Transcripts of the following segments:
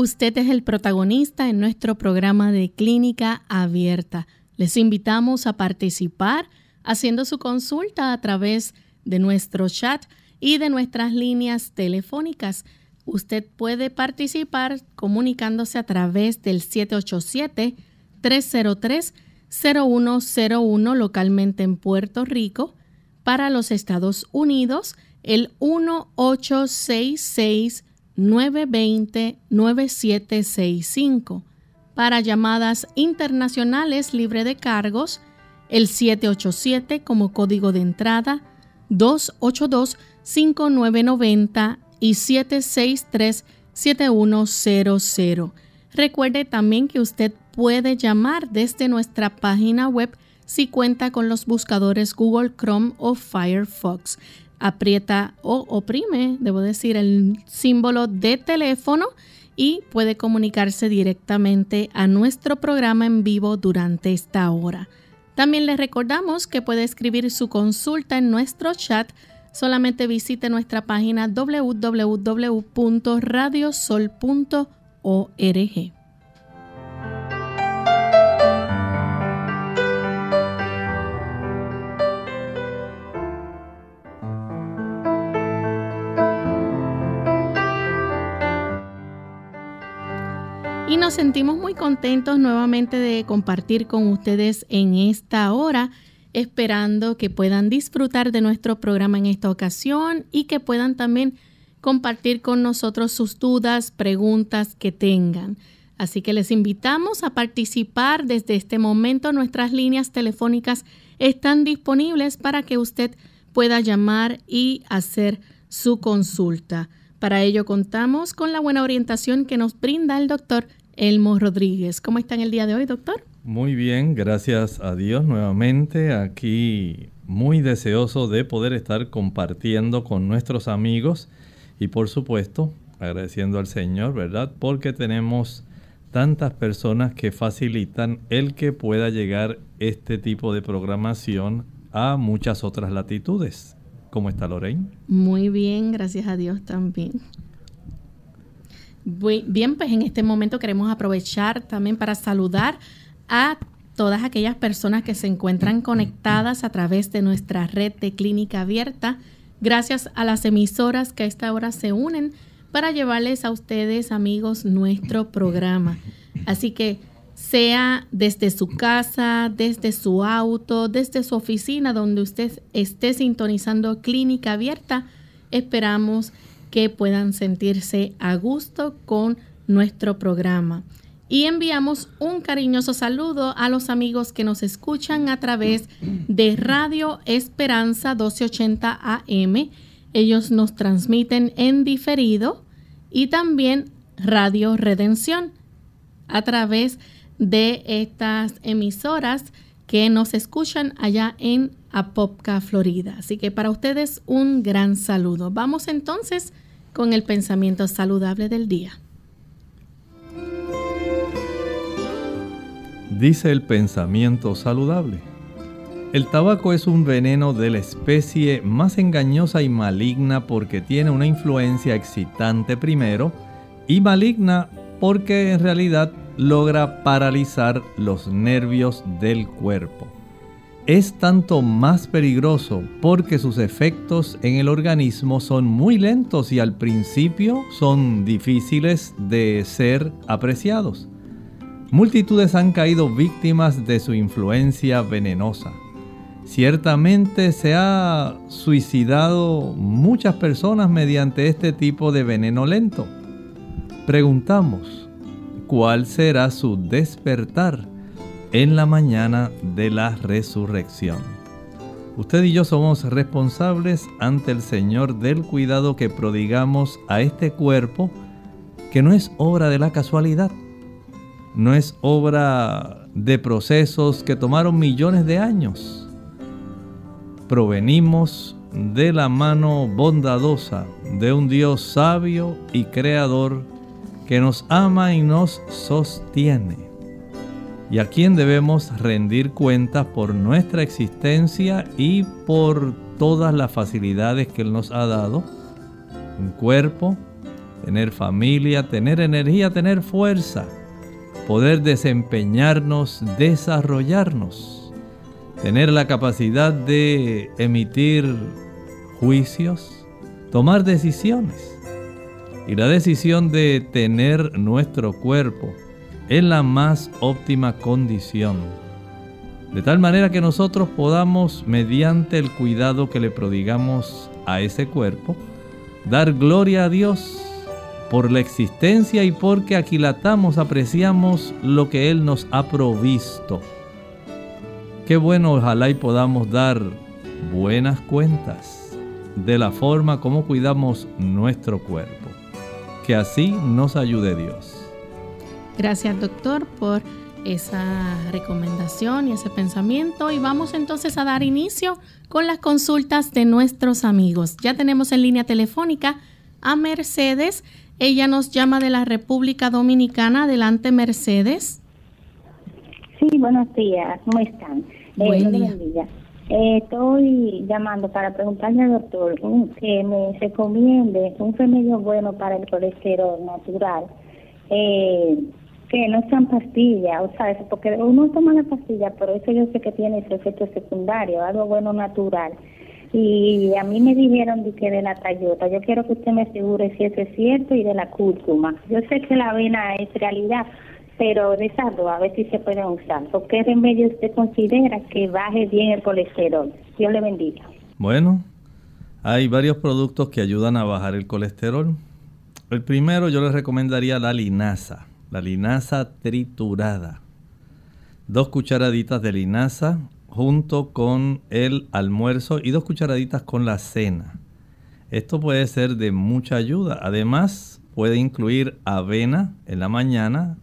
Usted es el protagonista en nuestro programa de Clínica Abierta. Les invitamos a participar haciendo su consulta a través de nuestro chat y de nuestras líneas telefónicas. Usted puede participar comunicándose a través del 787-303-0101 localmente en Puerto Rico. Para los Estados Unidos, el 1866-920-9765. Para llamadas internacionales libre de cargos, el 787 como código de entrada 282-5990 y 763-7100. Recuerde también que usted puede llamar desde nuestra página web si cuenta con los buscadores Google Chrome o Firefox. Aprieta o oprime, debo decir, el símbolo de teléfono y puede comunicarse directamente a nuestro programa en vivo durante esta hora. También les recordamos que puede escribir su consulta en nuestro chat. Solamente visite nuestra página www.radiosol.org. y nos sentimos muy contentos nuevamente de compartir con ustedes en esta hora, esperando que puedan disfrutar de nuestro programa en esta ocasión y que puedan también compartir con nosotros sus dudas, preguntas que tengan. Así que les invitamos a participar desde este momento. Nuestras líneas telefónicas están disponibles para que usted pueda llamar y hacer su consulta. Para ello contamos con la buena orientación que nos brinda el doctor Elmo Rodríguez. ¿Cómo está en el día de hoy, doctor? Muy bien, gracias a Dios nuevamente aquí muy deseoso de poder estar compartiendo con nuestros amigos y por supuesto agradeciendo al Señor, ¿verdad? Porque tenemos tantas personas que facilitan el que pueda llegar este tipo de programación a muchas otras latitudes. ¿Cómo está Lorraine? Muy bien, gracias a Dios también. Bien, pues en este momento queremos aprovechar también para saludar a todas aquellas personas que se encuentran conectadas a través de nuestra red de clínica abierta, gracias a las emisoras que a esta hora se unen para llevarles a ustedes, amigos, nuestro programa. Así que sea desde su casa, desde su auto, desde su oficina, donde usted esté sintonizando clínica abierta, esperamos que puedan sentirse a gusto con nuestro programa. Y enviamos un cariñoso saludo a los amigos que nos escuchan a través de Radio Esperanza 1280 AM. Ellos nos transmiten en diferido y también Radio Redención a través de estas emisoras que nos escuchan allá en Apopka, Florida. Así que para ustedes un gran saludo. Vamos entonces con el pensamiento saludable del día. Dice el pensamiento saludable. El tabaco es un veneno de la especie más engañosa y maligna porque tiene una influencia excitante primero y maligna porque en realidad logra paralizar los nervios del cuerpo es tanto más peligroso porque sus efectos en el organismo son muy lentos y al principio son difíciles de ser apreciados. Multitudes han caído víctimas de su influencia venenosa. Ciertamente se ha suicidado muchas personas mediante este tipo de veneno lento. Preguntamos, ¿cuál será su despertar? En la mañana de la resurrección. Usted y yo somos responsables ante el Señor del cuidado que prodigamos a este cuerpo, que no es obra de la casualidad, no es obra de procesos que tomaron millones de años. Provenimos de la mano bondadosa de un Dios sabio y creador que nos ama y nos sostiene, y a quien debemos rendir cuentas por nuestra existencia y por todas las facilidades que Él nos ha dado, un cuerpo, tener familia, tener energía, tener fuerza, poder desempeñarnos, desarrollarnos, tener la capacidad de emitir juicios, tomar decisiones. Y la decisión de tener nuestro cuerpo en la más óptima condición. De tal manera que nosotros podamos, mediante el cuidado que le prodigamos a ese cuerpo, dar gloria a Dios por la existencia y porque aquilatamos, apreciamos lo que Él nos ha provisto. Qué bueno, ojalá y podamos dar buenas cuentas de la forma como cuidamos nuestro cuerpo. Que así nos ayude Dios. Gracias doctor por esa recomendación y ese pensamiento y vamos entonces a dar inicio con las consultas de nuestros amigos. Ya tenemos en línea telefónica a Mercedes. Ella nos llama de la República Dominicana. Adelante, Mercedes. Sí, buenos días. ¿Cómo están? Eh, eh, estoy llamando para preguntarle al doctor que me recomiende un remedio bueno para el colesterol natural. Eh, que no sean pastillas, o sea, porque uno toma la pastilla, pero eso yo sé que tiene ese efecto secundario, algo bueno natural y a mí me dijeron de que de la tayota. Yo quiero que usted me asegure si eso es cierto y de la cúrcuma. Yo sé que la avena es realidad, pero de esas a ver si se pueden usar. ¿Por qué remedio usted considera que baje bien el colesterol? Dios le bendiga. Bueno, hay varios productos que ayudan a bajar el colesterol. El primero yo le recomendaría la linaza, la linaza triturada. Dos cucharaditas de linaza, junto con el almuerzo y dos cucharaditas con la cena. Esto puede ser de mucha ayuda. Además, puede incluir avena en la mañana.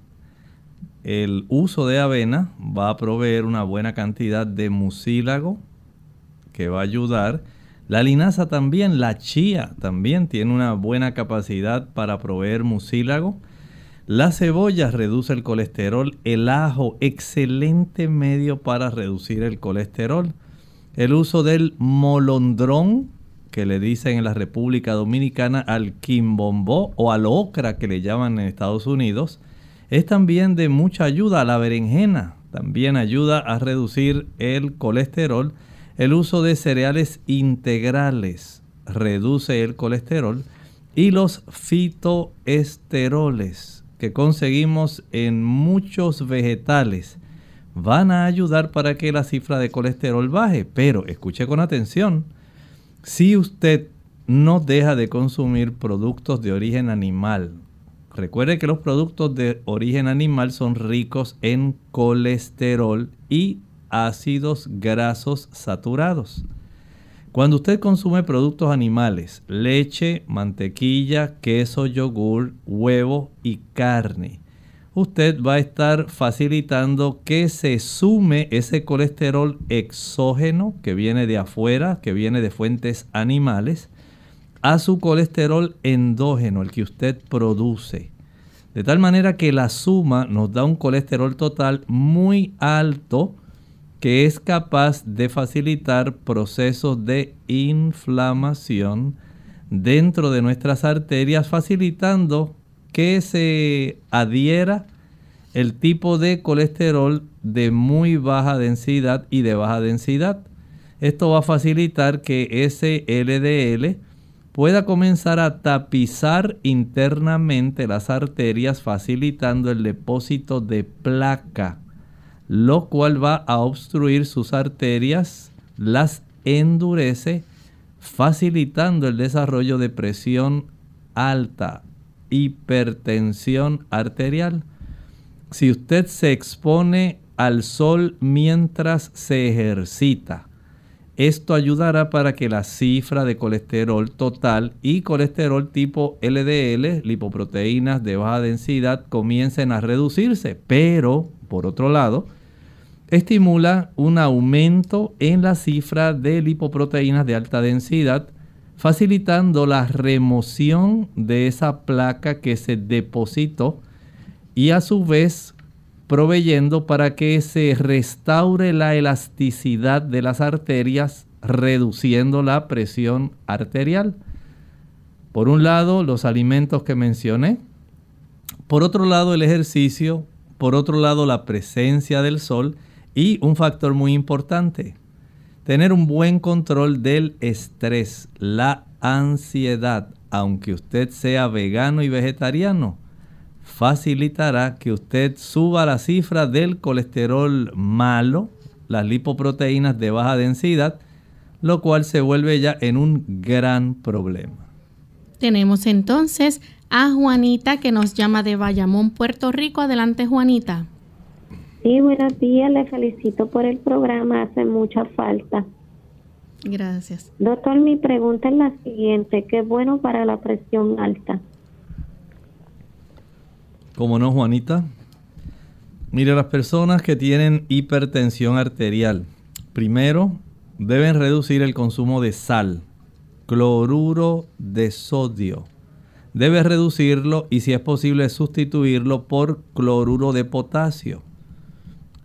El uso de avena va a proveer una buena cantidad de mucílago que va a ayudar. La linaza también, la chía también tiene una buena capacidad para proveer mucílago. La cebolla reduce el colesterol, el ajo, excelente medio para reducir el colesterol. El uso del molondrón, que le dicen en la República Dominicana al quimbombó o al ocra que le llaman en Estados Unidos, es también de mucha ayuda. La berenjena también ayuda a reducir el colesterol. El uso de cereales integrales reduce el colesterol. Y los fitoesteroles que conseguimos en muchos vegetales van a ayudar para que la cifra de colesterol baje. Pero escuche con atención, si usted no deja de consumir productos de origen animal, recuerde que los productos de origen animal son ricos en colesterol y ácidos grasos saturados. Cuando usted consume productos animales, leche, mantequilla, queso, yogur, huevo y carne, usted va a estar facilitando que se sume ese colesterol exógeno que viene de afuera, que viene de fuentes animales, a su colesterol endógeno, el que usted produce. De tal manera que la suma nos da un colesterol total muy alto, que es capaz de facilitar procesos de inflamación dentro de nuestras arterias, facilitando que se adhiera el tipo de colesterol de muy baja densidad y de baja densidad. Esto va a facilitar que ese LDL pueda comenzar a tapizar internamente las arterias, facilitando el depósito de placa lo cual va a obstruir sus arterias, las endurece, facilitando el desarrollo de presión alta, hipertensión arterial. Si usted se expone al sol mientras se ejercita, Esto ayudará para que la cifra de colesterol total y colesterol tipo LDL, lipoproteínas de baja densidad, comiencen a reducirse. Pero, por otro lado, estimula un aumento en la cifra de lipoproteínas de alta densidad, facilitando la remoción de esa placa que se depositó y a su vez proveyendo para que se restaure la elasticidad de las arterias, reduciendo la presión arterial. Por un lado, los alimentos que mencioné. Por otro lado, el ejercicio. Por otro lado, la presencia del sol. Y un factor muy importante, tener un buen control del estrés, la ansiedad, aunque usted sea vegano y vegetariano facilitará que usted suba la cifra del colesterol malo, las lipoproteínas de baja densidad, lo cual se vuelve ya en un gran problema. Tenemos entonces a Juanita que nos llama de Bayamón, Puerto Rico. Adelante, Juanita. Sí, buenos días. Le felicito por el programa. Hace mucha falta. Gracias. Doctor, mi pregunta es la siguiente. ¿Qué es bueno para la presión alta? ¿Cómo no, Juanita? Mire, las personas que tienen hipertensión arterial, primero deben reducir el consumo de sal, cloruro de sodio. Debe reducirlo y si es posible sustituirlo por cloruro de potasio.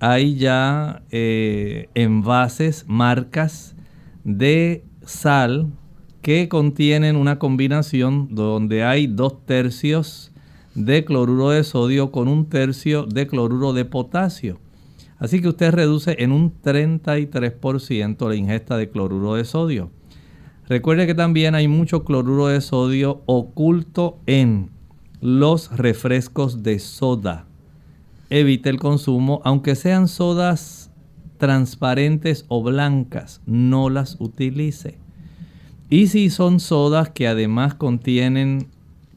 Hay ya eh, envases, marcas de sal que contienen una combinación donde hay dos tercios de cloruro de sodio con un tercio de cloruro de potasio. Así que usted reduce en un 33% la ingesta de cloruro de sodio. Recuerde que también hay mucho cloruro de sodio oculto en los refrescos de soda. Evite el consumo, aunque sean sodas transparentes o blancas, no las utilice. Y si son sodas que además contienen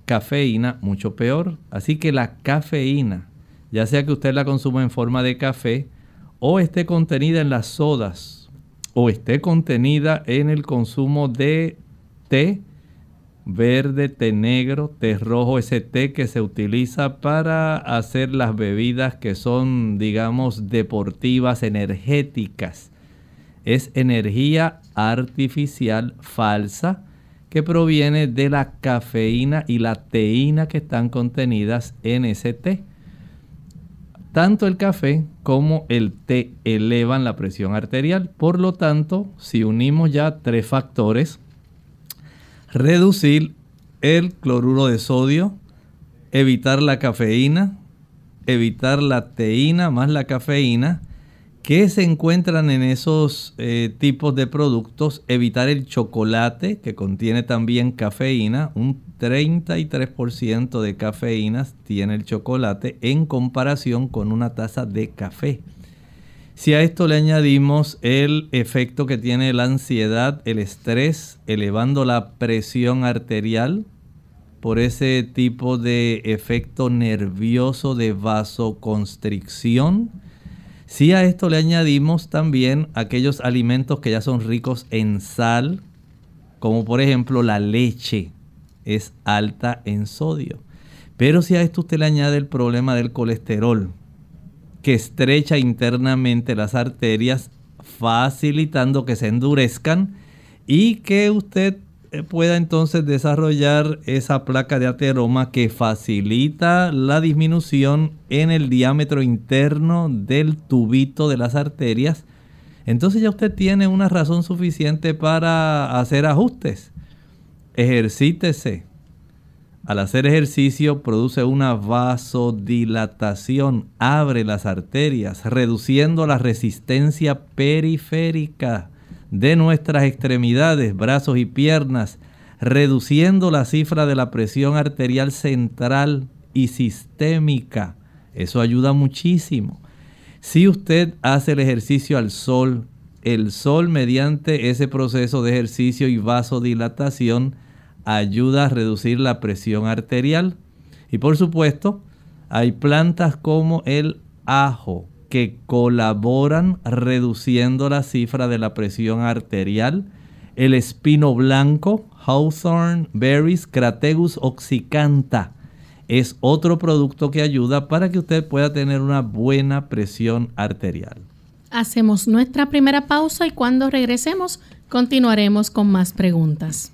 cafeína, mucho peor. Así que la cafeína, ya sea que usted la consuma en forma de café o esté contenida en las sodas o esté contenida en el consumo de té verde, té negro, té rojo, ese té que se utiliza para hacer las bebidas que son, digamos, deportivas, energéticas. Es energía artificial falsa que proviene de la cafeína y la teína que están contenidas en ese té. Tanto el café como el té elevan la presión arterial. Por lo tanto, si unimos ya tres factores, reducir el cloruro de sodio, evitar la cafeína, evitar la teína más la cafeína, ¿Qué se encuentran en esos eh, tipos de productos? Evitar el chocolate, que contiene también cafeína. Un 33% de cafeína tiene el chocolate en comparación con una taza de café. Si a esto le añadimos el efecto que tiene la ansiedad, el estrés, elevando la presión arterial por ese tipo de efecto nervioso de vasoconstricción, si a esto le añadimos también aquellos alimentos que ya son ricos en sal, como por ejemplo la leche, es alta en sodio. Pero si a esto usted le añade el problema del colesterol, que estrecha internamente las arterias, facilitando que se endurezcan y que usted eh, pueda entonces desarrollar esa placa de ateroma que facilita la disminución en el diámetro interno del tubito de las arterias, entonces ya usted tiene una razón suficiente para hacer ajustes. Ejercítese. Al hacer ejercicio produce una vasodilatación, abre las arterias, reduciendo la resistencia periférica de nuestras extremidades, brazos y piernas, reduciendo la cifra de la presión arterial central y sistémica. Eso ayuda muchísimo. Si usted hace el ejercicio al sol, el sol mediante ese proceso de ejercicio y vasodilatación ayuda a reducir la presión arterial. Y por supuesto, hay plantas como el ajo, que colaboran reduciendo la cifra de la presión arterial. El espino blanco, Hawthorne berries, Crategus oxycantha, es otro producto que ayuda para que usted pueda tener una buena presión arterial. Hacemos nuestra primera pausa y cuando regresemos continuaremos con más preguntas.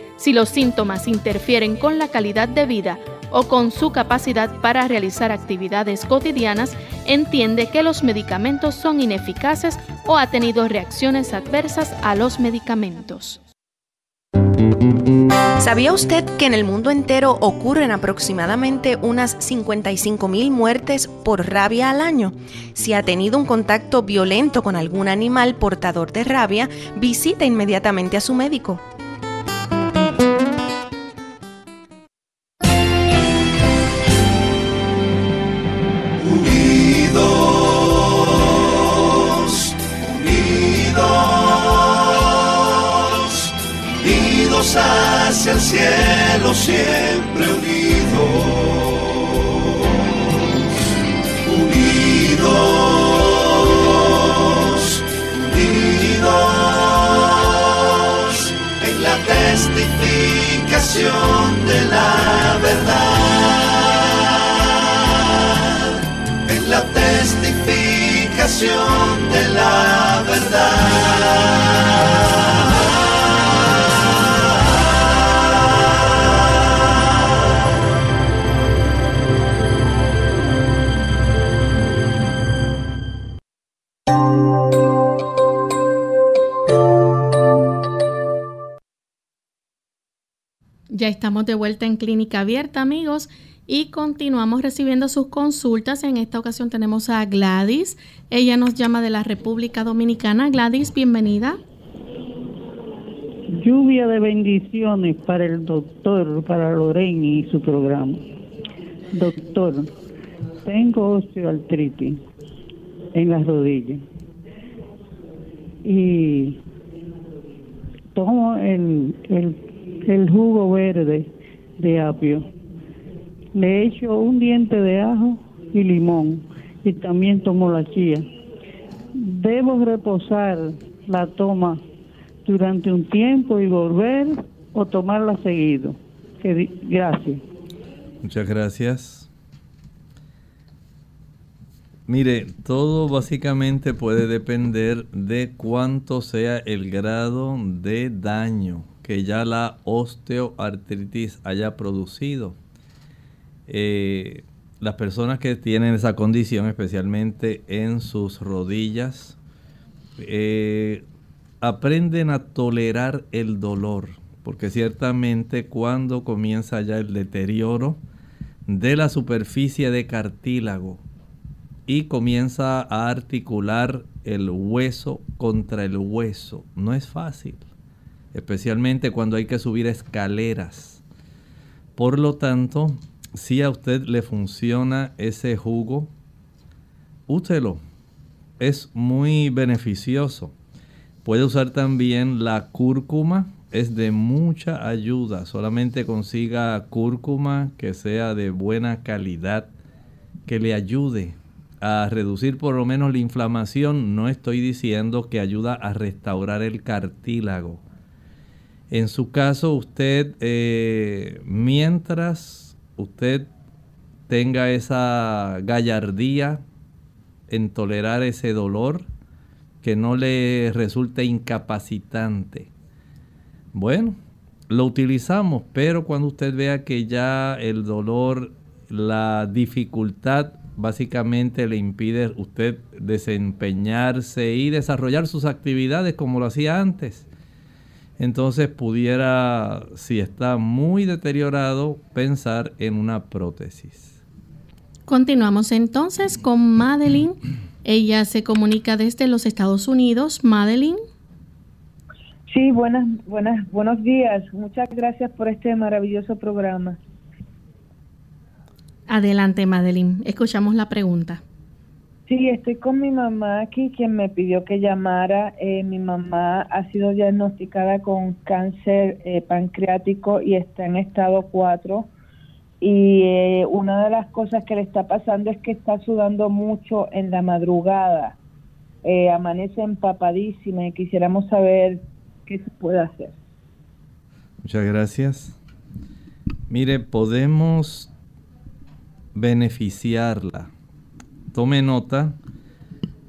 Si los síntomas interfieren con la calidad de vida o con su capacidad para realizar actividades cotidianas, entiende que los medicamentos son ineficaces o ha tenido reacciones adversas a los medicamentos. ¿Sabía usted que en el mundo entero ocurren aproximadamente unas 55 mil muertes por rabia al año? Si ha tenido un contacto violento con algún animal portador de rabia, visita inmediatamente a su médico. Estamos de vuelta en Clínica Abierta, amigos, y continuamos recibiendo sus consultas. En esta ocasión tenemos a Gladys. Ella nos llama de la República Dominicana. Gladys, bienvenida. Lluvia de bendiciones para el doctor, para Lorena y su programa. Doctor, tengo osteoartritis en las rodillas y tomo el, el el jugo verde de apio. Le echo un diente de ajo y limón y también tomo la chía. Debo reposar la toma durante un tiempo y volver o tomarla seguido. Gracias. Muchas gracias. Mire, todo básicamente puede depender de cuánto sea el grado de daño que ya la osteoartritis haya producido. Eh, las personas que tienen esa condición, especialmente en sus rodillas, eh, aprenden a tolerar el dolor, porque ciertamente cuando comienza ya el deterioro de la superficie de cartílago y comienza a articular el hueso contra el hueso, no es fácil especialmente cuando hay que subir escaleras. Por lo tanto, si a usted le funciona ese jugo, úselo. Es muy beneficioso. Puede usar también la cúrcuma, es de mucha ayuda. Solamente consiga cúrcuma que sea de buena calidad, que le ayude a reducir por lo menos la inflamación. No estoy diciendo que ayuda a restaurar el cartílago en su caso, usted, eh, mientras usted tenga esa gallardía en tolerar ese dolor, que no le resulte incapacitante. Bueno, lo utilizamos, pero cuando usted vea que ya el dolor la dificultad básicamente le impide usted desempeñarse y desarrollar sus actividades como lo hacía antes. Entonces pudiera, si está muy deteriorado, pensar en una prótesis. Continuamos entonces con Madeline. Ella se comunica desde los Estados Unidos. Madeline. Sí, buenas, buenas, buenos días. Muchas gracias por este maravilloso programa. Adelante, Madeline. Escuchamos la pregunta. Sí, estoy con mi mamá aquí, quien me pidió que llamara. Eh, mi mamá ha sido diagnosticada con cáncer eh, pancreático y está en estado 4. Y eh, una de las cosas que le está pasando es que está sudando mucho en la madrugada. amanece empapadísima y quisiéramos saber qué se puede hacer. Muchas gracias. Mire, podemos beneficiarla. Tome nota.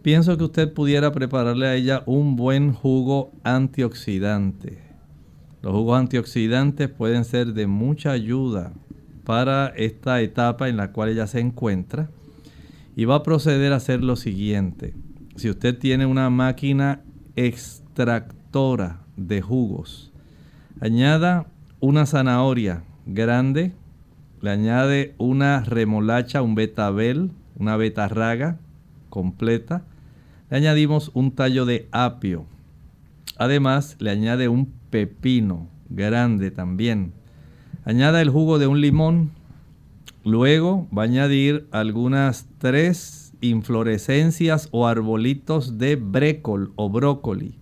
Pienso que usted pudiera prepararle a ella un buen jugo antioxidante. Los jugos antioxidantes pueden ser de mucha ayuda para esta etapa en la cual ella se encuentra. Y va a proceder a hacer lo siguiente. Si usted tiene una máquina extractora de jugos, añada una zanahoria grande le añade una remolacha, un betabel, una betarraga completa. Le añadimos un tallo de apio. Además, le añade un pepino grande también. Añada el jugo de un limón. Luego va a añadir algunas tres inflorescencias o arbolitos de brécol o brócoli.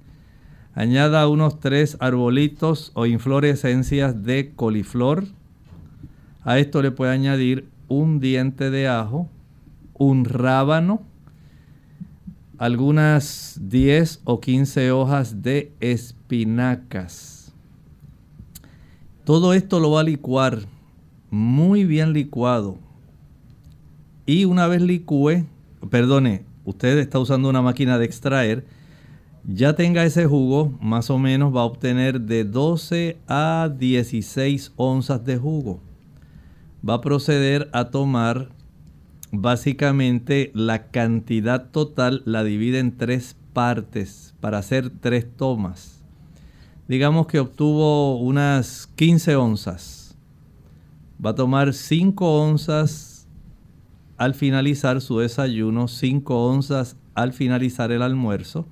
Añada unos tres arbolitos o inflorescencias de coliflor a esto le puede añadir un diente de ajo, un rábano, algunas 10 o 15 hojas de espinacas. Todo esto lo va a licuar muy bien licuado. Y una vez licúe, perdone, usted está usando una máquina de extraer, ya tenga ese jugo, más o menos va a obtener de 12 a 16 onzas de jugo va a proceder a tomar básicamente la cantidad total, la divide en tres partes para hacer tres tomas. Digamos que obtuvo unas 15 onzas. Va a tomar 5 onzas al finalizar su desayuno, 5 onzas al finalizar el almuerzo,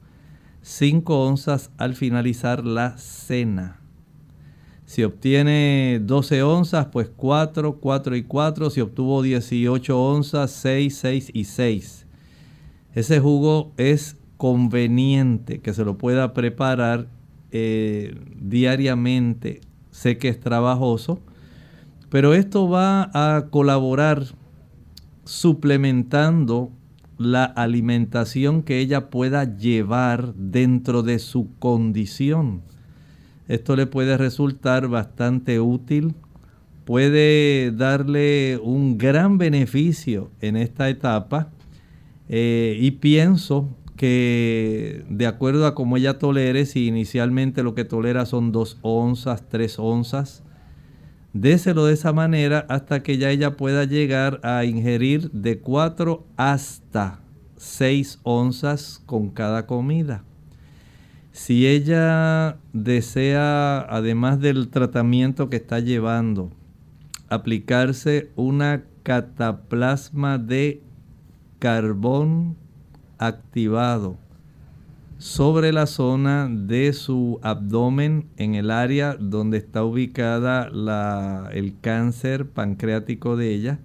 5 onzas al finalizar la cena. Si obtiene 12 onzas, pues 4, 4 y 4. Si obtuvo 18 onzas, 6, 6 y 6. Ese jugo es conveniente que se lo pueda preparar eh, diariamente. Sé que es trabajoso, pero esto va a colaborar suplementando la alimentación que ella pueda llevar dentro de su condición. Esto le puede resultar bastante útil, puede darle un gran beneficio en esta etapa eh, y pienso que de acuerdo a cómo ella tolere, si inicialmente lo que tolera son 2 onzas, 3 onzas, déselo de esa manera hasta que ya ella pueda llegar a ingerir de 4 hasta 6 onzas con cada comida. Si ella desea, además del tratamiento que está llevando, aplicarse una cataplasma de carbón activado sobre la zona de su abdomen en el área donde está ubicada el cáncer pancreático de ella,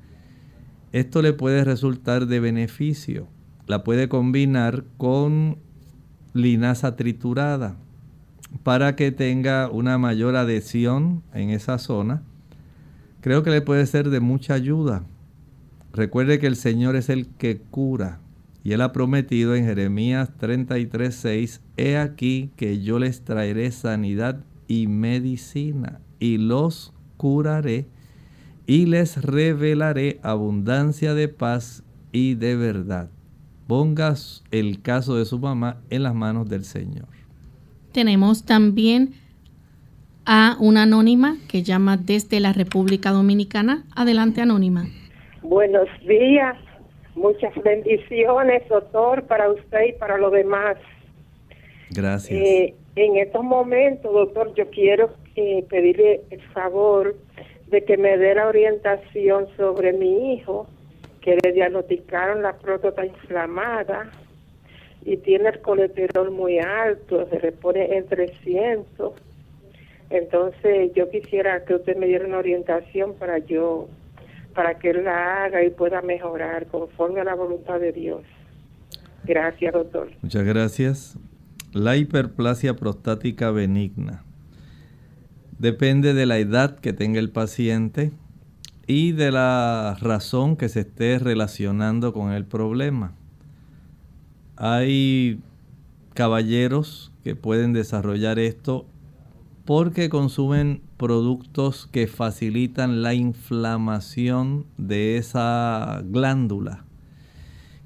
esto le puede resultar de beneficio. La puede combinar con linaza triturada para que tenga una mayor adhesión en esa zona. Creo que le puede ser de mucha ayuda. Recuerde que el Señor es el que cura. Y Él ha prometido en Jeremías 33:6, He aquí que yo les traeré sanidad y medicina, y los curaré, y les revelaré abundancia de paz y de verdad pongas el caso de su mamá en las manos del Señor. Tenemos también a una anónima que llama desde la República Dominicana. Adelante, anónima. Buenos días, muchas bendiciones, doctor, para usted y para los demás. Gracias. Eh, en estos momentos, doctor, yo quiero eh, pedirle el favor de que me dé la orientación sobre mi hijo, que le diagnosticaron la próstata inflamada y tiene el colesterol muy alto, se le pone en 300. Entonces, yo quisiera que usted me diera una orientación para yo, para que él la haga y pueda mejorar conforme a la voluntad de Dios. Gracias, doctor. Muchas gracias. La hiperplasia prostática benigna depende de la edad que tenga el paciente y de la razón que se esté relacionando con el problema. Hay caballeros que pueden desarrollar esto porque consumen productos que facilitan la inflamación de esa glándula.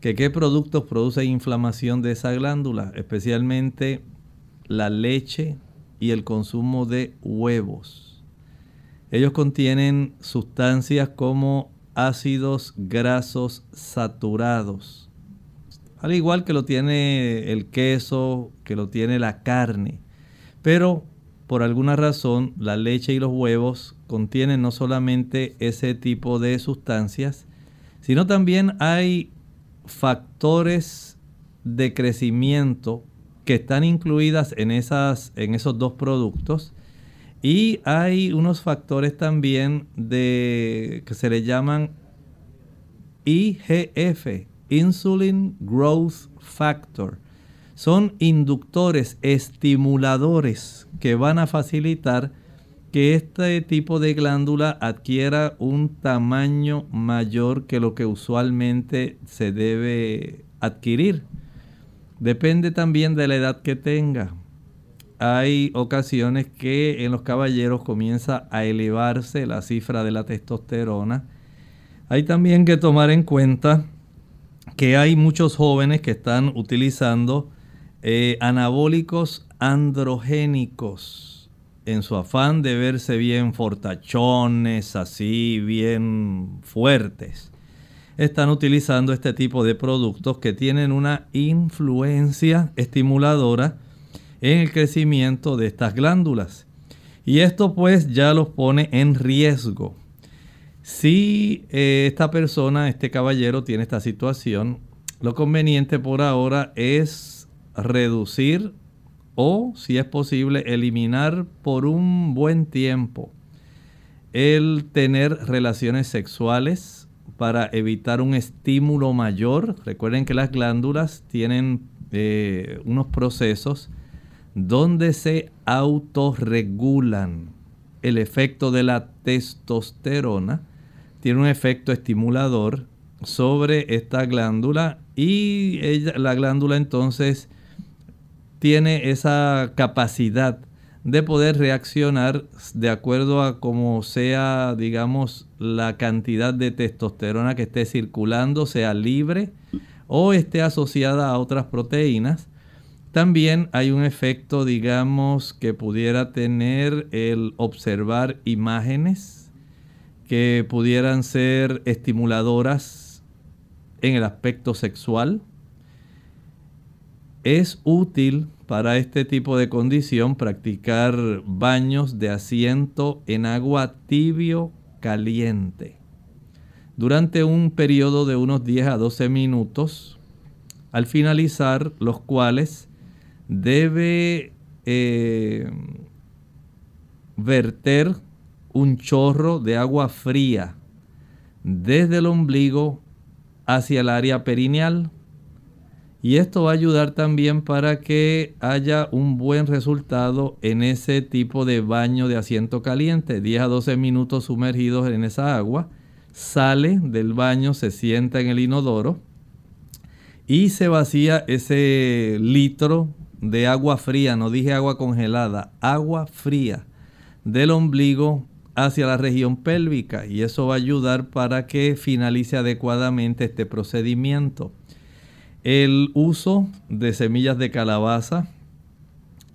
¿Que ¿Qué productos producen inflamación de esa glándula? Especialmente la leche y el consumo de huevos. Ellos contienen sustancias como ácidos grasos saturados, al igual que lo tiene el queso, que lo tiene la carne. Pero por alguna razón la leche y los huevos contienen no solamente ese tipo de sustancias, sino también hay factores de crecimiento que están incluidas en, esas, en esos dos productos. Y hay unos factores también de que se le llaman IGF, Insulin Growth Factor. Son inductores, estimuladores que van a facilitar que este tipo de glándula adquiera un tamaño mayor que lo que usualmente se debe adquirir. Depende también de la edad que tenga. Hay ocasiones que en los caballeros comienza a elevarse la cifra de la testosterona. Hay también que tomar en cuenta que hay muchos jóvenes que están utilizando eh, anabólicos androgénicos en su afán de verse bien fortachones, así bien fuertes están utilizando este tipo de productos que tienen una influencia estimuladora en el crecimiento de estas glándulas. Y esto pues ya los pone en riesgo. Si eh, esta persona, este caballero tiene esta situación, lo conveniente por ahora es reducir o, si es posible, eliminar por un buen tiempo el tener relaciones sexuales para evitar un estímulo mayor. Recuerden que las glándulas tienen eh, unos procesos donde se autorregulan. El efecto de la testosterona tiene un efecto estimulador sobre esta glándula y la glándula entonces tiene esa capacidad de poder reaccionar de acuerdo a como sea, digamos, la cantidad de testosterona que esté circulando, sea libre o esté asociada a otras proteínas. También hay un efecto, digamos, que pudiera tener el observar imágenes que pudieran ser estimuladoras en el aspecto sexual. Es útil para este tipo de condición practicar baños de asiento en agua tibio caliente durante un periodo de unos 10 a 12 minutos, al finalizar los cuales debe eh, verter un chorro de agua fría desde el ombligo hacia el área perineal y esto va a ayudar también para que haya un buen resultado en ese tipo de baño de asiento caliente. 10 a 12 minutos sumergidos en esa agua. Sale del baño, se sienta en el inodoro y se vacía ese litro de agua fría, no dije agua congelada, agua fría del ombligo hacia la región pélvica y eso va a ayudar para que finalice adecuadamente este procedimiento el uso de semillas de calabaza,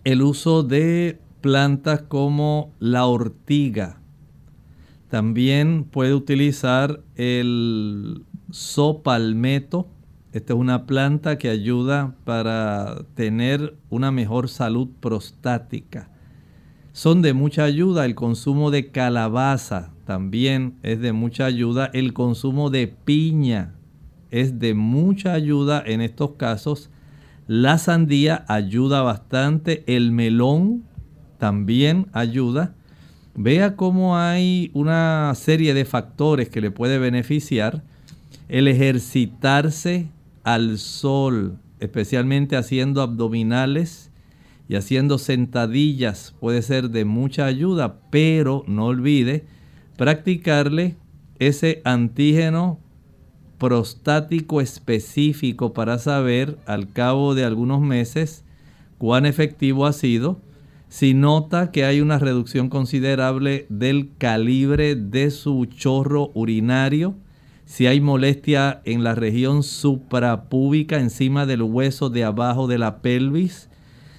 el uso de plantas como la ortiga, También puede utilizar el sopalmeto. Esta es una planta que ayuda para tener una mejor salud prostática. Son de mucha ayuda el consumo de calabaza, también es de mucha ayuda. El consumo de piña es de mucha ayuda en estos casos. La sandía ayuda bastante. El melón también ayuda. Vea cómo hay una serie de factores que le puede beneficiar. El ejercitarse al sol, especialmente haciendo abdominales y haciendo sentadillas, puede ser de mucha ayuda, pero no olvide practicarle ese antígeno prostático específico para saber al cabo de algunos meses cuán efectivo ha sido. Si nota que hay una reducción considerable del calibre de su chorro urinario, si hay molestia en la región suprapúbica encima del hueso de abajo de la pelvis,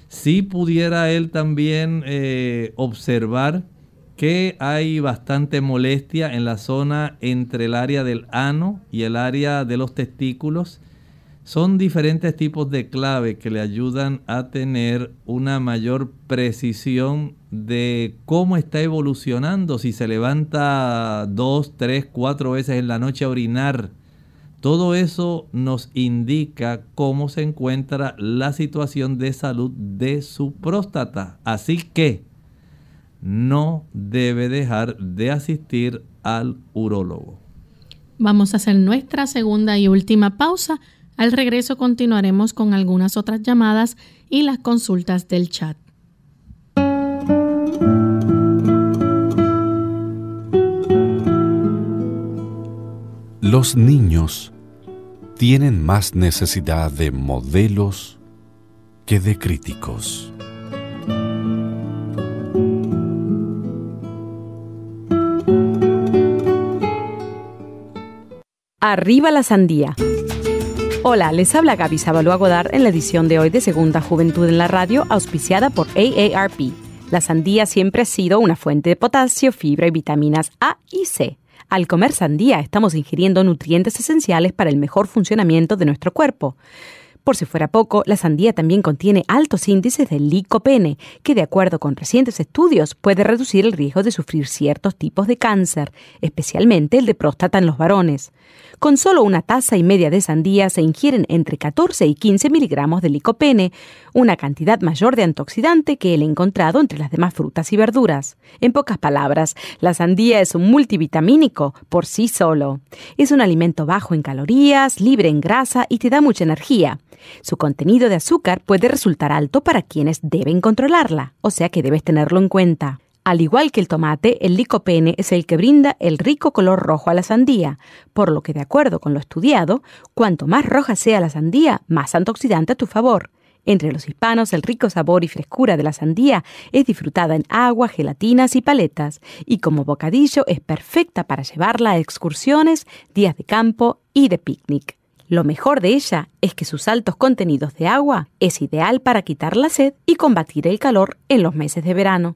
si pudiera él también eh, observar que hay bastante molestia en la zona entre el área del ano y el área de los testículos, son diferentes tipos de clave que le ayudan a tener una mayor precisión de cómo está evolucionando, si se levanta dos, tres, cuatro veces en la noche a orinar. Todo eso nos indica cómo se encuentra la situación de salud de su próstata. Así que no debe dejar de asistir al urólogo. Vamos a hacer nuestra segunda y última pausa al regreso continuaremos con algunas otras llamadas y las consultas del chat. Los niños tienen más necesidad de modelos que de críticos. Arriba la sandía. Hola, les habla Gaby Sabalua Godard en la edición de hoy de Segunda Juventud en la Radio, auspiciada por AARP. La sandía siempre ha sido una fuente de potasio, fibra y vitaminas A y C. Al comer sandía estamos ingiriendo nutrientes esenciales para el mejor funcionamiento de nuestro cuerpo. Por si fuera poco, la sandía también contiene altos índices de licopene, que de acuerdo con recientes estudios puede reducir el riesgo de sufrir ciertos tipos de cáncer, especialmente el de próstata en los varones. Con solo una taza y media de sandía se ingieren entre 14 y 15 miligramos de licopene, una cantidad mayor de antioxidante que el encontrado entre las demás frutas y verduras. En pocas palabras, la sandía es un multivitamínico por sí solo. Es un alimento bajo en calorías, libre en grasa y te da mucha energía. Su contenido de azúcar puede resultar alto para quienes deben controlarla, o sea que debes tenerlo en cuenta. Al igual que el tomate, el licopene es el que brinda el rico color rojo a la sandía, por lo que de acuerdo con lo estudiado, cuanto más roja sea la sandía, más antioxidante a tu favor. Entre los hispanos, el rico sabor y frescura de la sandía es disfrutada en agua, gelatinas y paletas, y como bocadillo es perfecta para llevarla a excursiones, días de campo y de picnic. Lo mejor de ella es que sus altos contenidos de agua es ideal para quitar la sed y combatir el calor en los meses de verano.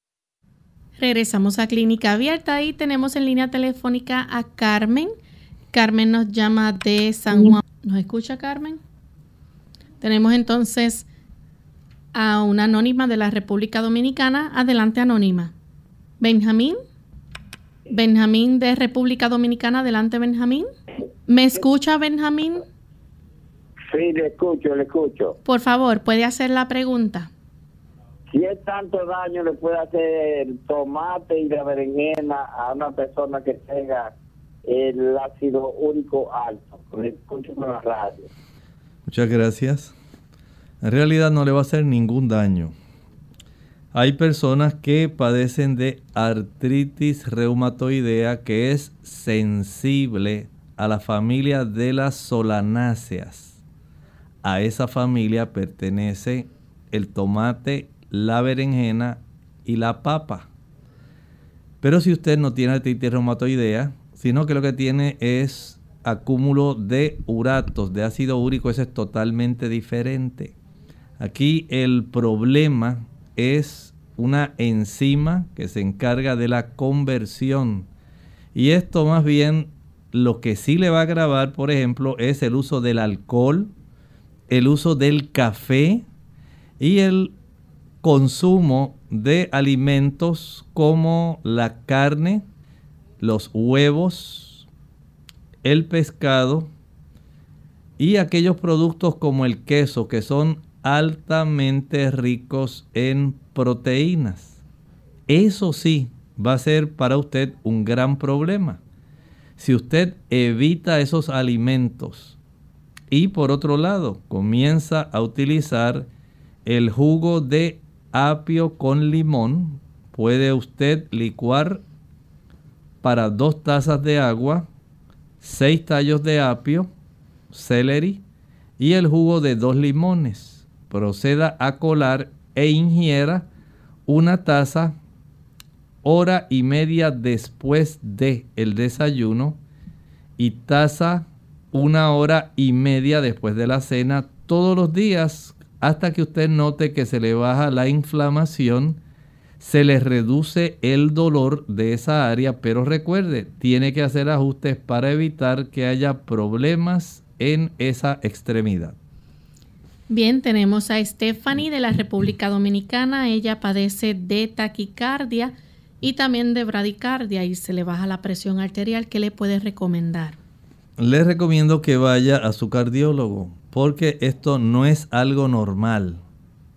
Regresamos a Clínica Abierta y tenemos en línea telefónica a Carmen. Carmen nos llama de San Juan. ¿Nos escucha Carmen? Tenemos entonces a una anónima de la República Dominicana. Adelante, anónima. Benjamín. Benjamín de República Dominicana. Adelante, Benjamín. ¿Me escucha, Benjamín? Sí, le escucho, le escucho. Por favor, puede hacer la pregunta. ¿Qué tanto daño le puede hacer el tomate y la berenjena a una persona que tenga el ácido úrico alto? La radio. Muchas gracias. En realidad no le va a hacer ningún daño. Hay personas que padecen de artritis reumatoidea que es sensible a la familia de las solanáceas. A esa familia pertenece el tomate, la berenjena y la papa. Pero si usted no tiene artritis reumatoidea, sino que lo que tiene es acúmulo de uratos, de ácido úrico, eso es totalmente diferente. Aquí el problema es una enzima que se encarga de la conversión. Y esto más bien lo que sí le va a agravar, por ejemplo, es el uso del alcohol, el uso del café y el consumo de alimentos como la carne, los huevos, el pescado y aquellos productos como el queso que son altamente ricos en proteínas. Eso sí va a ser para usted un gran problema si usted evita esos alimentos y por otro lado comienza a utilizar el jugo de apio con limón, puede usted licuar para dos tazas de agua, seis tallos de apio, celery y el jugo de dos limones. Proceda a colar e ingiera una taza hora y media después de el desayuno y taza una hora y media después de la cena todos los días hasta que usted note que se le baja la inflamación, se le reduce el dolor de esa área, pero recuerde, tiene que hacer ajustes para evitar que haya problemas en esa extremidad. Bien, tenemos a Stephanie de la República Dominicana. Ella padece de taquicardia y también de bradicardia y se le baja la presión arterial, ¿qué le puede recomendar? Le recomiendo que vaya a su cardiólogo porque esto no es algo normal.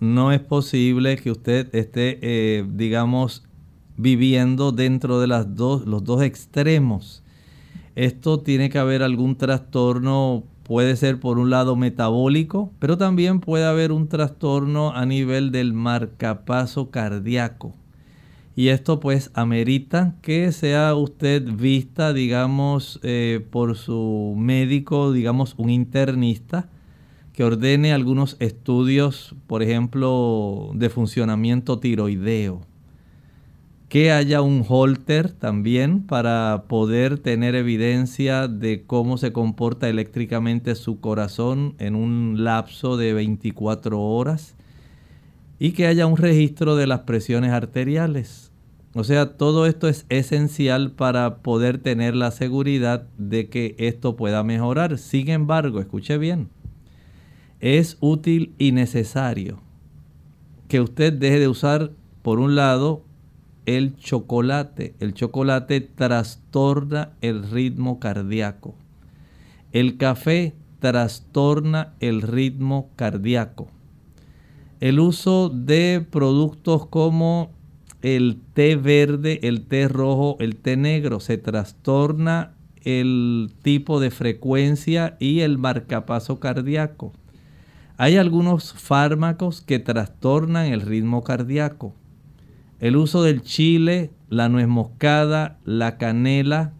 No es posible que usted esté, eh, digamos, viviendo dentro de las dos, los dos extremos. Esto tiene que haber algún trastorno, puede ser por un lado metabólico, pero también puede haber un trastorno a nivel del marcapaso cardíaco. Y esto pues amerita que sea usted vista, digamos, eh, por su médico, digamos, un internista, que ordene algunos estudios, por ejemplo, de funcionamiento tiroideo. Que haya un holter también para poder tener evidencia de cómo se comporta eléctricamente su corazón en un lapso de 24 horas. Y que haya un registro de las presiones arteriales o sea, todo esto es esencial para poder tener la seguridad de que esto pueda mejorar. Sin embargo, escuche bien, es útil y necesario que usted deje de usar, por un lado, el chocolate. El chocolate trastorna el ritmo cardíaco. El café trastorna el ritmo cardíaco. El uso de productos como el té verde, el té rojo, el té negro. Se trastorna el tipo de frecuencia y el marcapaso cardíaco. Hay algunos fármacos que trastornan el ritmo cardíaco. El uso del chile, la nuez moscada, la canela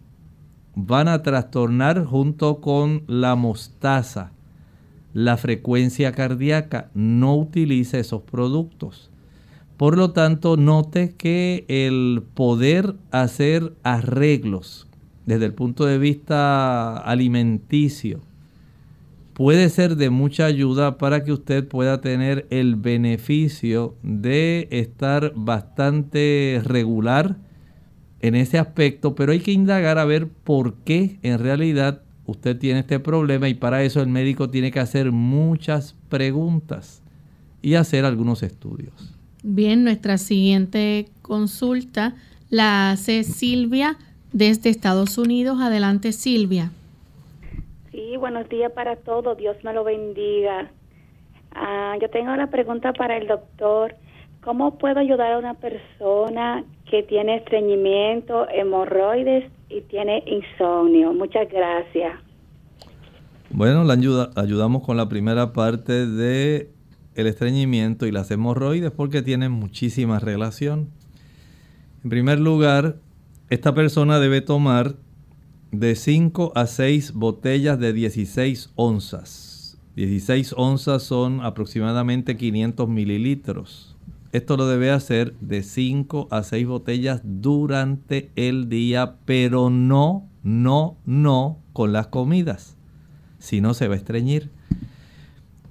van a trastornar junto con la mostaza la frecuencia cardíaca. No utilice esos productos. Por lo tanto, note que el poder hacer arreglos desde el punto de vista alimenticio puede ser de mucha ayuda para que usted pueda tener el beneficio de estar bastante regular en ese aspecto, pero hay que indagar a ver por qué en realidad usted tiene este problema y para eso el médico tiene que hacer muchas preguntas y hacer algunos estudios. Bien, nuestra siguiente consulta la hace Silvia desde Estados Unidos. Adelante, Silvia. Sí, buenos días para todos. Dios me lo bendiga. Ah, yo tengo una pregunta para el doctor. ¿Cómo puedo ayudar a una persona que tiene estreñimiento, hemorroides y tiene insomnio? Muchas gracias. Bueno, la ayuda, ayudamos con la primera parte de el estreñimiento y las hemorroides porque tienen muchísima relación. En primer lugar, esta persona debe tomar de 5 a 6 botellas de 16 onzas. 16 onzas son aproximadamente 500 mililitros. Esto lo debe hacer de 5 a 6 botellas durante el día, pero no, no, no con las comidas. Si no, se va a estreñir.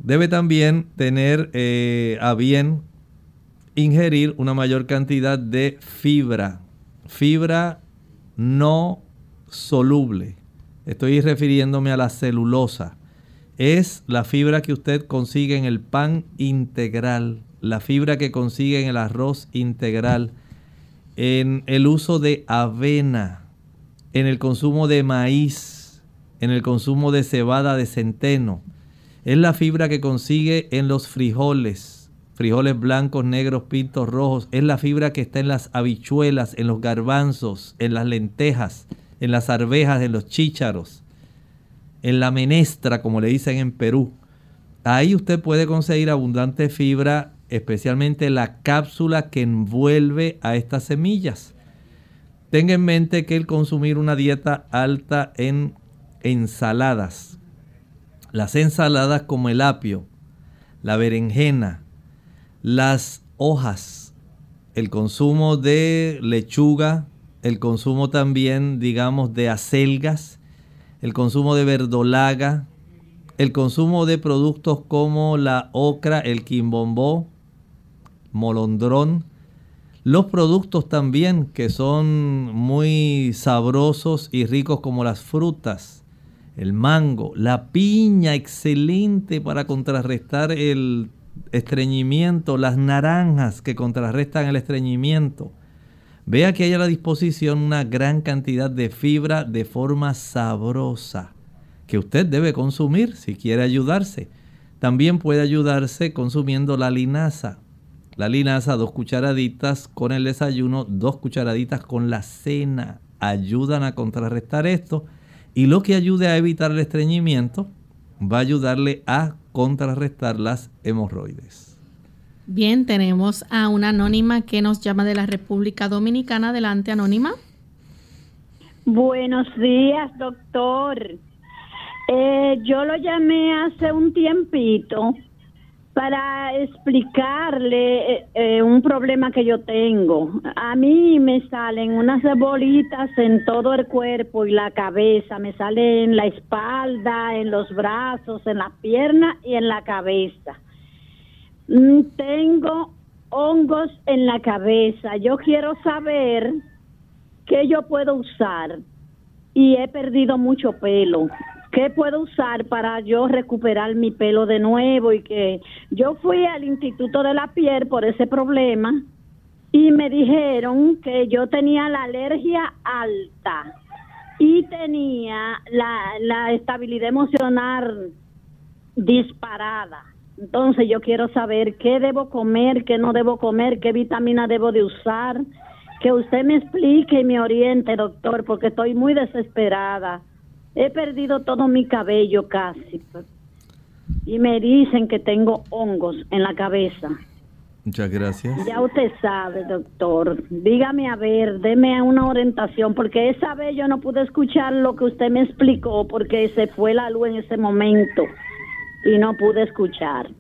Debe también tener eh, a bien ingerir una mayor cantidad de fibra. Fibra no soluble. Estoy refiriéndome a la celulosa. Es la fibra que usted consigue en el pan integral, la fibra que consigue en el arroz integral, en el uso de avena, en el consumo de maíz, en el consumo de cebada de centeno. Es la fibra que consigue en los frijoles, frijoles blancos, negros, pintos, rojos. Es la fibra que está en las habichuelas, en los garbanzos, en las lentejas en las arvejas, en los chícharos, en la menestra, como le dicen en Perú. Ahí usted puede conseguir abundante fibra, especialmente la cápsula que envuelve a estas semillas. Tenga en mente que el consumir una dieta alta en ensaladas, las ensaladas como el apio, la berenjena, las hojas, el consumo de lechuga, el consumo también, digamos, de acelgas, el consumo de verdolaga, el consumo de productos como la ocra, el quimbombó, molondrón, los productos también que son muy sabrosos y ricos como las frutas, el mango, la piña, excelente para contrarrestar el estreñimiento, las naranjas que contrarrestan el estreñimiento Vea que hay a la disposición una gran cantidad de fibra de forma sabrosa que usted debe consumir si quiere ayudarse. También puede ayudarse consumiendo la linaza. La linaza, dos cucharaditas con el desayuno, dos cucharaditas con la cena. Ayudan a contrarrestar esto. Y lo que ayude a evitar el estreñimiento va a ayudarle a contrarrestar las hemorroides. Bien, tenemos a una anónima que nos llama de la República Dominicana. Adelante, anónima. Buenos días, doctor. Eh, yo lo llamé hace un tiempito para explicarle eh, eh, un problema que yo tengo. A mí me salen unas bolitas en todo el cuerpo y la cabeza, me salen en la espalda, en los brazos, en las piernas y en la cabeza. Mm, tengo hongos en la cabeza. Yo quiero saber qué yo puedo usar. Y he perdido mucho pelo. ¿Qué puedo usar para yo recuperar mi pelo de nuevo? Y que yo fui al Instituto de la Piel por ese problema y me dijeron que yo tenía la alergia alta y tenía la, la estabilidad emocional disparada. Entonces yo quiero saber qué debo comer, qué no debo comer, qué vitamina debo de usar. Que usted me explique y me oriente, doctor, porque estoy muy desesperada. He perdido todo mi cabello casi. Y me dicen que tengo hongos en la cabeza. Muchas gracias. Ya usted sabe, doctor. Dígame a ver, deme una orientación, porque esa vez yo no pude escuchar lo que usted me explicó porque se fue la luz en ese momento y no pude escuchar.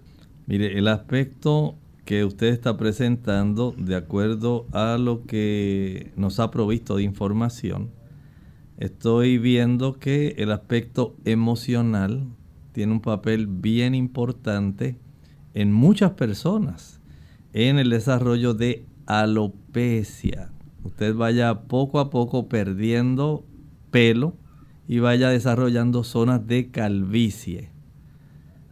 Mire, el aspecto que usted está presentando, de acuerdo a lo que nos ha provisto de información, estoy viendo que el aspecto emocional tiene un papel bien importante en muchas personas en el desarrollo de alopecia. Usted vaya poco a poco perdiendo pelo y vaya desarrollando zonas de calvicie.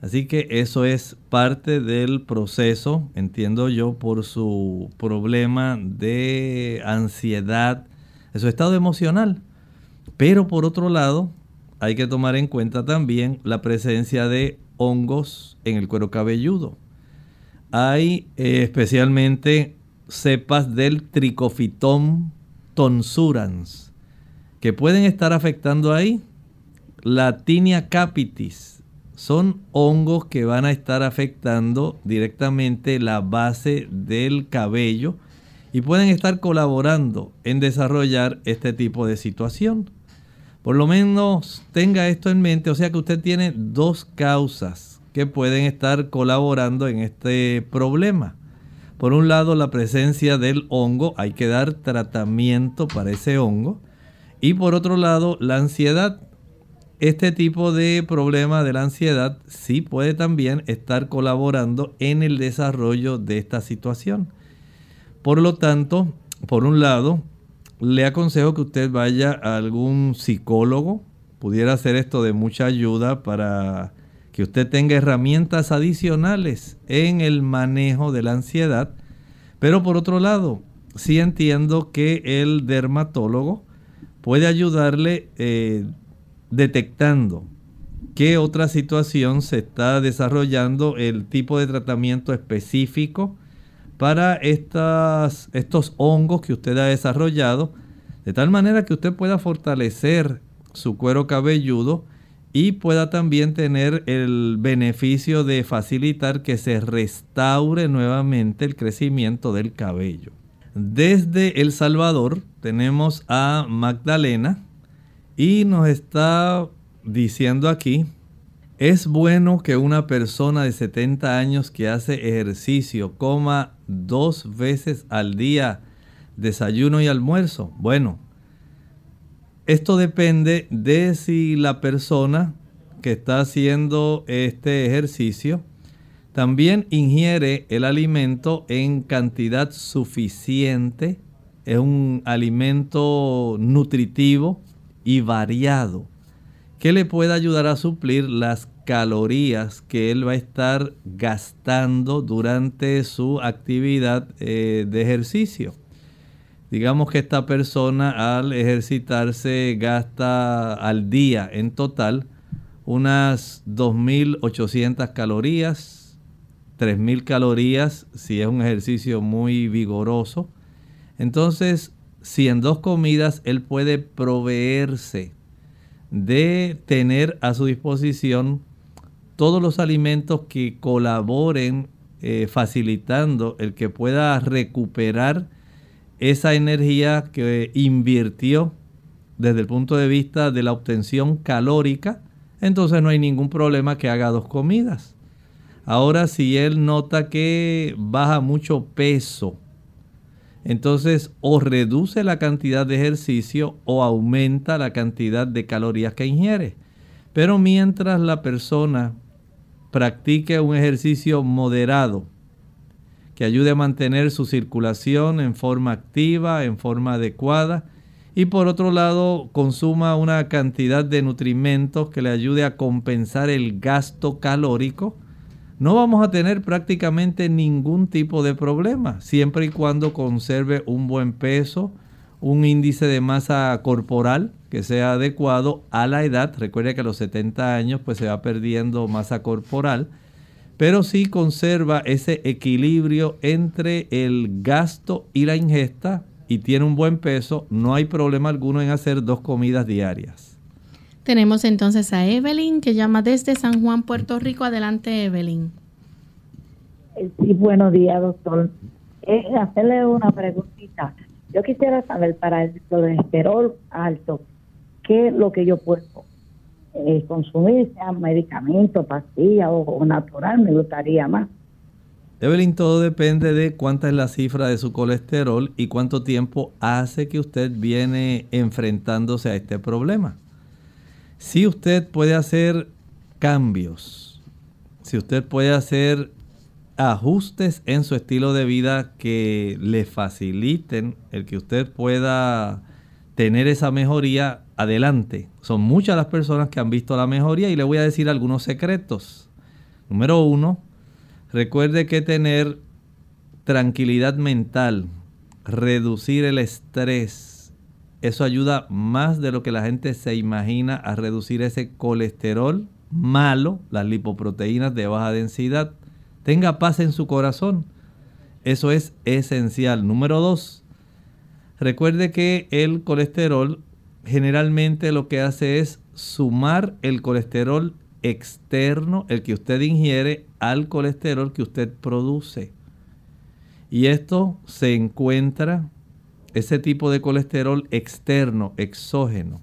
Así que eso es parte del proceso, entiendo yo, por su problema de ansiedad, su estado emocional. Pero por otro lado, hay que tomar en cuenta también la presencia de hongos en el cuero cabelludo. Hay eh, especialmente cepas del Trichophyton tonsurans que pueden estar afectando ahí. La tinea capitis son hongos que van a estar afectando directamente la base del cabello y pueden estar colaborando en desarrollar este tipo de situación. Por lo menos tenga esto en mente, o sea que usted tiene dos causas que pueden estar colaborando en este problema. Por un lado, la presencia del hongo, hay que dar tratamiento para ese hongo. Y por otro lado, la ansiedad. Este tipo de problema de la ansiedad sí puede también estar colaborando en el desarrollo de esta situación. Por lo tanto, por un lado, le aconsejo que usted vaya a algún psicólogo. Pudiera hacer esto de mucha ayuda para que usted tenga herramientas adicionales en el manejo de la ansiedad. Pero por otro lado, sí entiendo que el dermatólogo puede ayudarle eh, detectando qué otra situación se está desarrollando, el tipo de tratamiento específico para estas, estos hongos que usted ha desarrollado, de tal manera que usted pueda fortalecer su cuero cabelludo y pueda también tener el beneficio de facilitar que se restaure nuevamente el crecimiento del cabello. Desde El Salvador tenemos a Magdalena y nos está diciendo aquí es bueno que una persona de 70 años que hace ejercicio coma dos veces al día desayuno y almuerzo. Bueno, esto depende de si la persona que está haciendo este ejercicio también ingiere el alimento en cantidad suficiente. Es un alimento nutritivo y variado que le pueda ayudar a suplir las calorías que él va a estar gastando durante su actividad eh, de ejercicio. Digamos que esta persona al ejercitarse gasta al día en total unas 2.800 calorías, 3.000 calorías si es un ejercicio muy vigoroso. Entonces, si en dos comidas él puede proveerse de tener a su disposición todos los alimentos que colaboren eh, facilitando el que pueda recuperar esa energía que invirtió desde el punto de vista de la obtención calórica, entonces no hay ningún problema que haga dos comidas. Ahora si él nota que baja mucho peso, entonces o reduce la cantidad de ejercicio o aumenta la cantidad de calorías que ingiere. Pero mientras la persona practique un ejercicio moderado que ayude a mantener su circulación en forma activa, en forma adecuada, y por otro lado consuma una cantidad de nutrimentos que le ayude a compensar el gasto calórico, no vamos a tener prácticamente ningún tipo de problema, siempre y cuando conserve un buen peso, un índice de masa corporal que sea adecuado a la edad. Recuerde que a los 70 años pues se va perdiendo masa corporal pero sí conserva ese equilibrio entre el gasto y la ingesta y tiene un buen peso, no hay problema alguno en hacer dos comidas diarias. Tenemos entonces a Evelyn que llama desde San Juan, Puerto Rico. Adelante, Evelyn. Eh, sí, buenos días, doctor. Eh, hacerle una preguntita. Yo quisiera saber para el colesterol alto, ¿qué es lo que yo puedo eh, consumir, sea medicamento, pastilla o, natural, me gustaría más. Evelyn, todo depende de cuánta es la cifra de su colesterol y cuánto tiempo hace que usted viene enfrentándose a este problema. Si usted puede hacer cambios, si usted puede hacer ajustes en su estilo de vida que le faciliten el que usted pueda tener esa mejoría, adelante. Son muchas las personas que han visto la mejoría y le voy a decir algunos secretos. Número uno, recuerde que tener tranquilidad mental, reducir el estrés Eso ayuda más de lo que la gente se imagina a reducir ese colesterol malo, las lipoproteínas de baja densidad. Tenga paz en su corazón. Eso es esencial. Número dos, recuerde que el colesterol generalmente lo que hace es sumar el colesterol externo, el que usted ingiere, al colesterol que usted produce. Y esto se encuentra, ese tipo de colesterol externo, exógeno,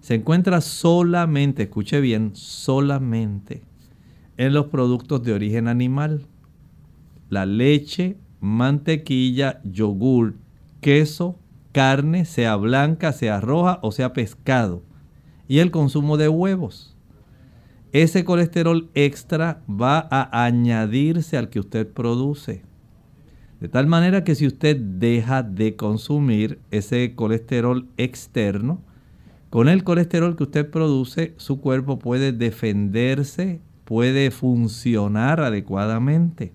se encuentra solamente, escuche bien, solamente en los productos de origen animal. La leche, mantequilla, yogur, queso, carne, sea blanca, sea roja o sea pescado. Y el consumo de huevos. Ese colesterol extra va a añadirse al que usted produce. De tal manera que si usted deja de consumir ese colesterol externo, con el colesterol que usted produce, su cuerpo puede defenderse, puede funcionar adecuadamente.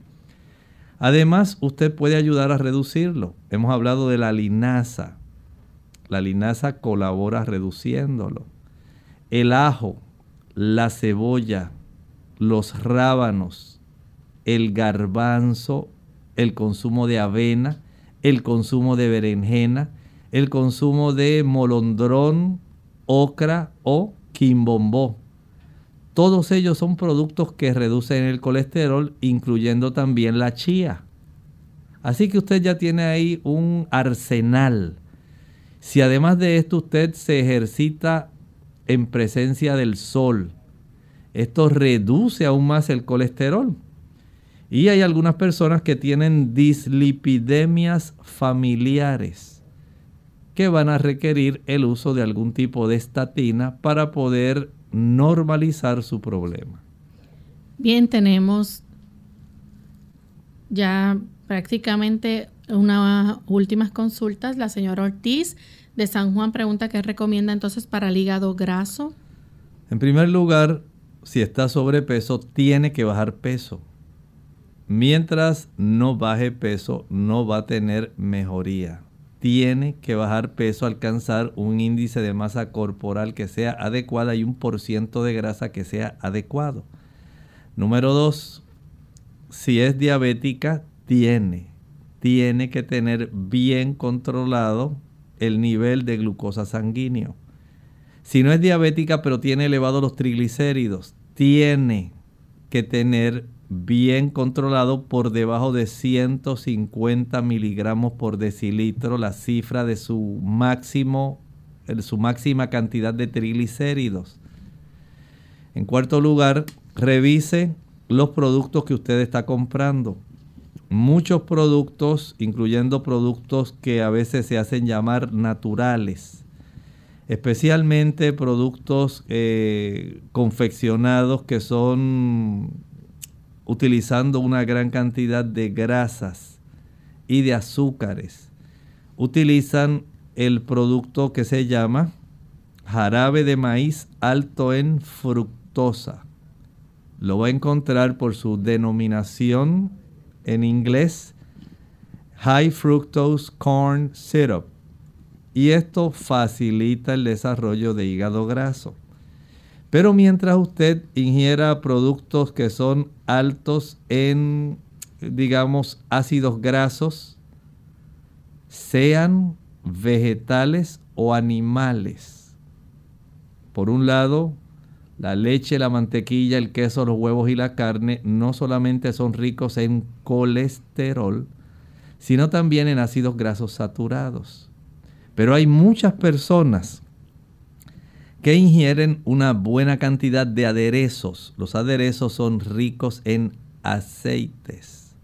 Además, usted puede ayudar a reducirlo. Hemos hablado de la linaza. La linaza colabora reduciéndolo. El ajo, la cebolla, los rábanos, el garbanzo el consumo de avena, el consumo de berenjena, el consumo de molondrón, ocra o quimbombó. Todos ellos son productos que reducen el colesterol, incluyendo también la chía. Así que usted ya tiene ahí un arsenal. Si además de esto usted se ejercita en presencia del sol, esto reduce aún más el colesterol. Y hay algunas personas que tienen dislipidemias familiares que van a requerir el uso de algún tipo de estatina para poder normalizar su problema. Bien, tenemos ya prácticamente unas últimas consultas. La señora Ortiz de San Juan pregunta qué recomienda entonces para el hígado graso. En primer lugar, si está sobrepeso, tiene que bajar peso. Mientras no baje peso, no va a tener mejoría. Tiene que bajar peso, alcanzar un índice de masa corporal que sea adecuada y un por ciento de grasa que sea adecuado. Número dos, si es diabética, tiene, tiene que tener bien controlado el nivel de glucosa sanguíneo. Si no es diabética pero tiene elevados los triglicéridos, tiene que tener bien controlado por debajo de 150 miligramos por decilitro, la cifra de su máximo, su máxima cantidad de triglicéridos. En cuarto lugar, revise los productos que usted está comprando. Muchos productos, incluyendo productos que a veces se hacen llamar naturales, especialmente productos eh, confeccionados que son utilizando una gran cantidad de grasas y de azúcares. Utilizan el producto que se llama jarabe de maíz alto en fructosa. Lo va a encontrar por su denominación en inglés High Fructose Corn Syrup. Y esto facilita el desarrollo de hígado graso. Pero mientras usted ingiera productos que son altos en, digamos, ácidos grasos, sean vegetales o animales. Por un lado, la leche, la mantequilla, el queso, los huevos y la carne no solamente son ricos en colesterol, sino también en ácidos grasos saturados. Pero hay muchas personas que ingieren una buena cantidad de aderezos. Los aderezos son ricos en aceites.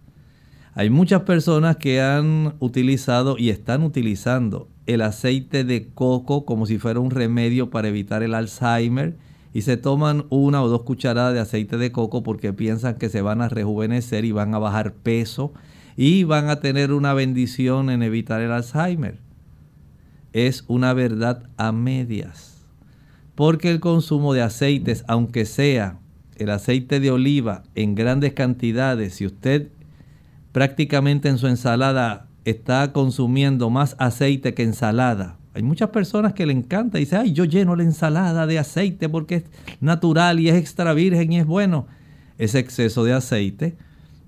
Hay muchas personas que han utilizado y están utilizando el aceite de coco como si fuera un remedio para evitar el Alzheimer y se toman una o dos cucharadas de aceite de coco porque piensan que se van a rejuvenecer y van a bajar peso y van a tener una bendición en evitar el Alzheimer. Es una verdad a medias porque el consumo de aceites, aunque sea el aceite de oliva en grandes cantidades, si usted prácticamente en su ensalada está consumiendo más aceite que ensalada, Hay muchas personas que le encanta y dicen, ay, yo lleno la ensalada de aceite porque es natural y es extra virgen y es bueno. Ese exceso de aceite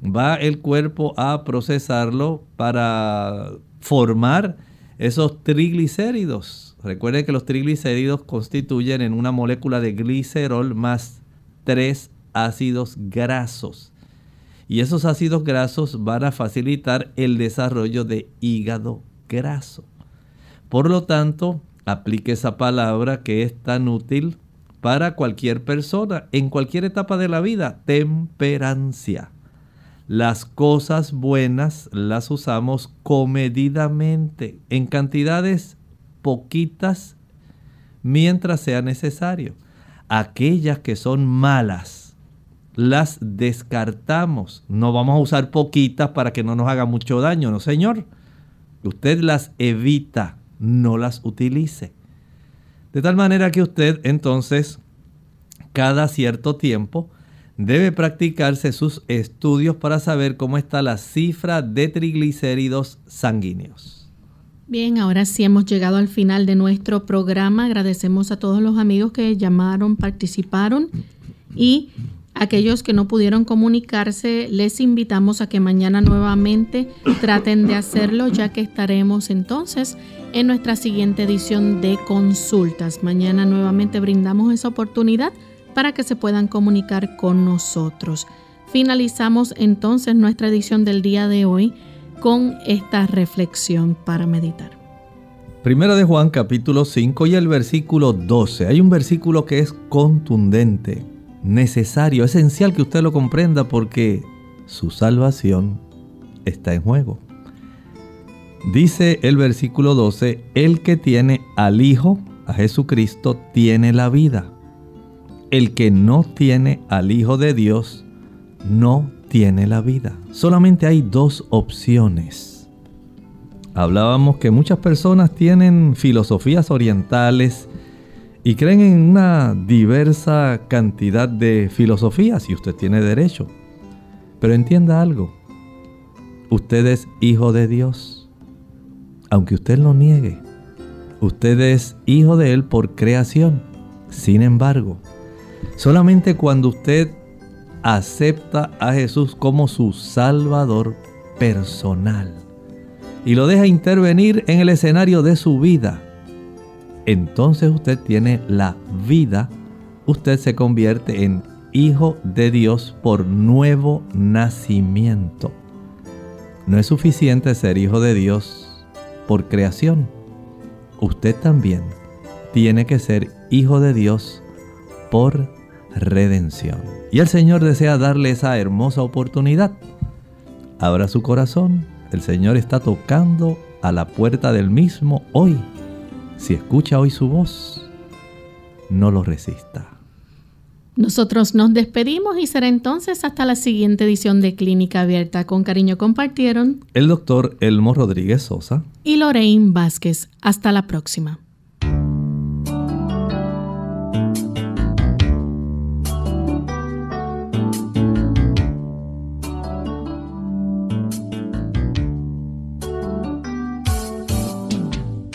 va el cuerpo a procesarlo para formar esos triglicéridos. Recuerden que los triglicéridos constituyen en una molécula de glicerol más tres ácidos grasos. Y esos ácidos grasos van a facilitar el desarrollo de hígado graso. Por lo tanto, aplique esa palabra que es tan útil para cualquier persona en cualquier etapa de la vida, temperancia. Las cosas buenas las usamos comedidamente, en cantidades poquitas, mientras sea necesario. Aquellas que son malas, las descartamos. No vamos a usar poquitas para que no nos haga mucho daño, no señor. Usted las evita, no las utilice. De tal manera que usted entonces, cada cierto tiempo, debe practicarse sus estudios para saber cómo está la cifra de triglicéridos sanguíneos. Bien, ahora sí hemos llegado al final de nuestro programa. Agradecemos a todos los amigos que llamaron, participaron y Aquellos que no pudieron comunicarse, les invitamos a que mañana nuevamente traten de hacerlo, ya que estaremos entonces en nuestra siguiente edición de consultas. Mañana nuevamente brindamos esa oportunidad para que se puedan comunicar con nosotros. Finalizamos entonces nuestra edición del día de hoy con esta reflexión para meditar. Primera de Juan capítulo 5 y el versículo 12. Hay un versículo que es contundente necesario, esencial que usted lo comprenda porque su salvación está en juego. Dice el versículo 12, el que tiene al Hijo, a Jesucristo, tiene la vida. El que no tiene al Hijo de Dios, no tiene la vida. Solamente hay dos opciones. Hablábamos que muchas personas tienen filosofías orientales, y creen en una diversa cantidad de filosofías y usted tiene derecho. Pero entienda algo, usted es hijo de Dios, aunque usted lo niegue. Usted es hijo de Él por creación. Sin embargo, solamente cuando usted acepta a Jesús como su Salvador personal y lo deja intervenir en el escenario de su vida, entonces usted tiene la vida, usted se convierte en hijo de Dios por nuevo nacimiento. No es suficiente ser hijo de Dios por creación. Usted también tiene que ser hijo de Dios por redención. Y el Señor desea darle esa hermosa oportunidad. Abra su corazón. El Señor está tocando a la puerta del mismo hoy si escucha hoy su voz, no lo resista. Nosotros nos despedimos y será entonces hasta la siguiente edición de Clínica Abierta. Con cariño compartieron el doctor Elmo Rodríguez Sosa y Lorraine Vázquez. Hasta la próxima.